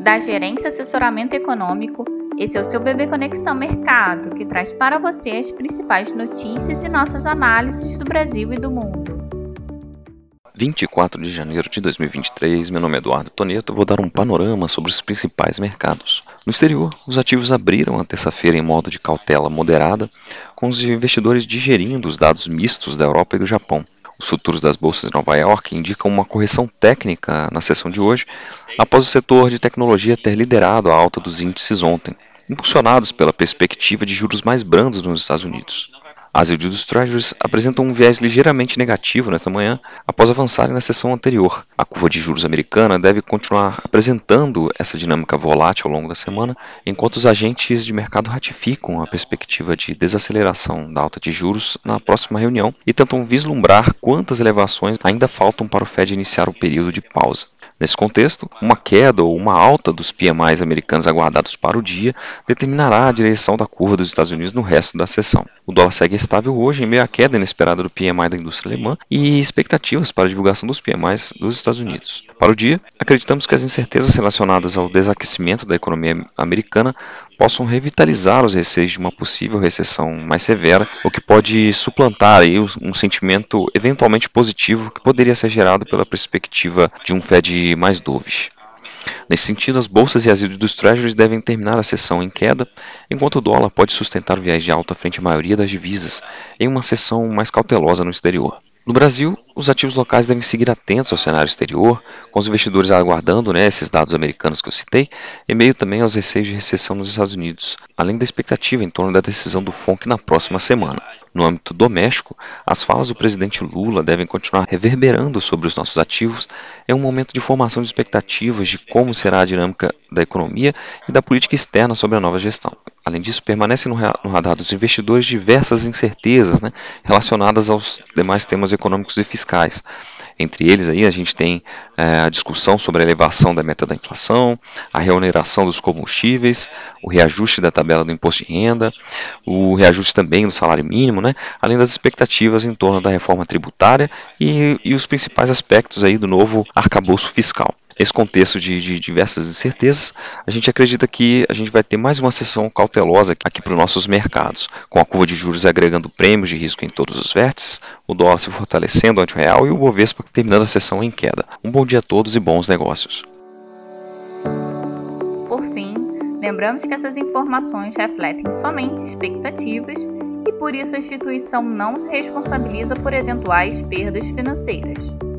da Gerência Assessoramento Econômico. Esse é o seu Bebê Conexão Mercado, que traz para você as principais notícias e nossas análises do Brasil e do mundo. 24 de janeiro de 2023, meu nome é Eduardo Toneto, vou dar um panorama sobre os principais mercados. No exterior, os ativos abriram a terça-feira em modo de cautela moderada, com os investidores digerindo os dados mistos da Europa e do Japão. Os futuros das bolsas de Nova York indicam uma correção técnica na sessão de hoje, após o setor de tecnologia ter liderado a alta dos índices ontem, impulsionados pela perspectiva de juros mais brandos nos Estados Unidos. As yields dos Treasuries apresentam um viés ligeiramente negativo nesta manhã, após avançarem na sessão anterior. A curva de juros americana deve continuar apresentando essa dinâmica volátil ao longo da semana, enquanto os agentes de mercado ratificam a perspectiva de desaceleração da alta de juros na próxima reunião e tentam vislumbrar quantas elevações ainda faltam para o Fed iniciar o período de pausa. Nesse contexto, uma queda ou uma alta dos PMIs americanos aguardados para o dia determinará a direção da curva dos Estados Unidos no resto da sessão. O dólar segue estável hoje em meio à queda inesperada do PMI da indústria alemã e expectativas para a divulgação dos PMIs dos Estados Unidos. Para o dia, acreditamos que as incertezas relacionadas ao desaquecimento da economia americana possam revitalizar os receios de uma possível recessão mais severa, o que pode suplantar aí um sentimento eventualmente positivo que poderia ser gerado pela perspectiva de um Fed mais dovish. Nesse sentido, as bolsas e as yields dos treasuries devem terminar a sessão em queda, enquanto o dólar pode sustentar o viés de alta frente à maioria das divisas, em uma sessão mais cautelosa no exterior. No Brasil, os ativos locais devem seguir atentos ao cenário exterior, com os investidores aguardando né, esses dados americanos que eu citei, e meio também aos receios de recessão nos Estados Unidos, além da expectativa em torno da decisão do FONC na próxima semana. No âmbito doméstico, as falas do presidente Lula devem continuar reverberando sobre os nossos ativos em um momento de formação de expectativas de como será a dinâmica da economia e da política externa sobre a nova gestão. Além disso, permanecem no radar dos investidores diversas incertezas né, relacionadas aos demais temas econômicos e fiscais. Entre eles aí a gente tem é, a discussão sobre a elevação da meta da inflação, a reoneração dos combustíveis, o reajuste da tabela do imposto de renda, o reajuste também do salário mínimo, né, além das expectativas em torno da reforma tributária e, e os principais aspectos aí do novo arcabouço fiscal nesse contexto de, de, diversas incertezas, a gente acredita que a gente vai ter mais uma sessão cautelosa aqui para os nossos mercados, com a curva de juros agregando prêmios de risco em todos os vértices, o dólar se fortalecendo ante o real e o Bovespa terminando a sessão em queda. Um bom dia a todos e bons negócios. Por fim, lembramos que essas informações refletem somente expectativas e por isso a instituição não se responsabiliza por eventuais perdas financeiras.